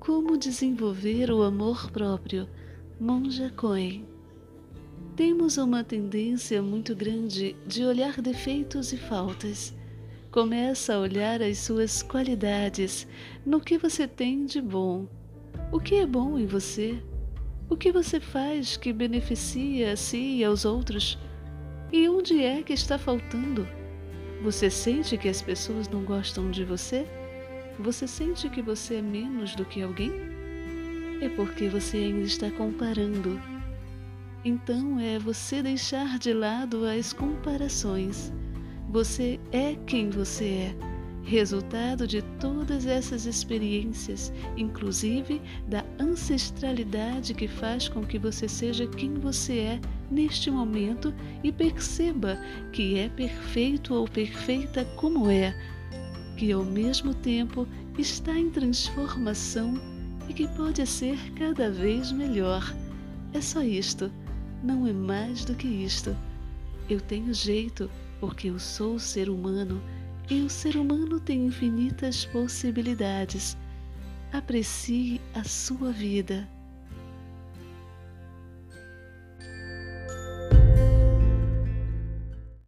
Como desenvolver o amor próprio? Monja Coen. Temos uma tendência muito grande de olhar defeitos e faltas. Começa a olhar as suas qualidades, no que você tem de bom. O que é bom em você? O que você faz que beneficia a si e aos outros? E onde é que está faltando? Você sente que as pessoas não gostam de você? Você sente que você é menos do que alguém? É porque você ainda está comparando. Então é você deixar de lado as comparações. Você é quem você é, resultado de todas essas experiências, inclusive da ancestralidade que faz com que você seja quem você é neste momento e perceba que é perfeito ou perfeita como é, que ao mesmo tempo está em transformação e que pode ser cada vez melhor. É só isto, não é mais do que isto. Eu tenho jeito porque eu sou ser humano e o ser humano tem infinitas possibilidades. Aprecie a sua vida.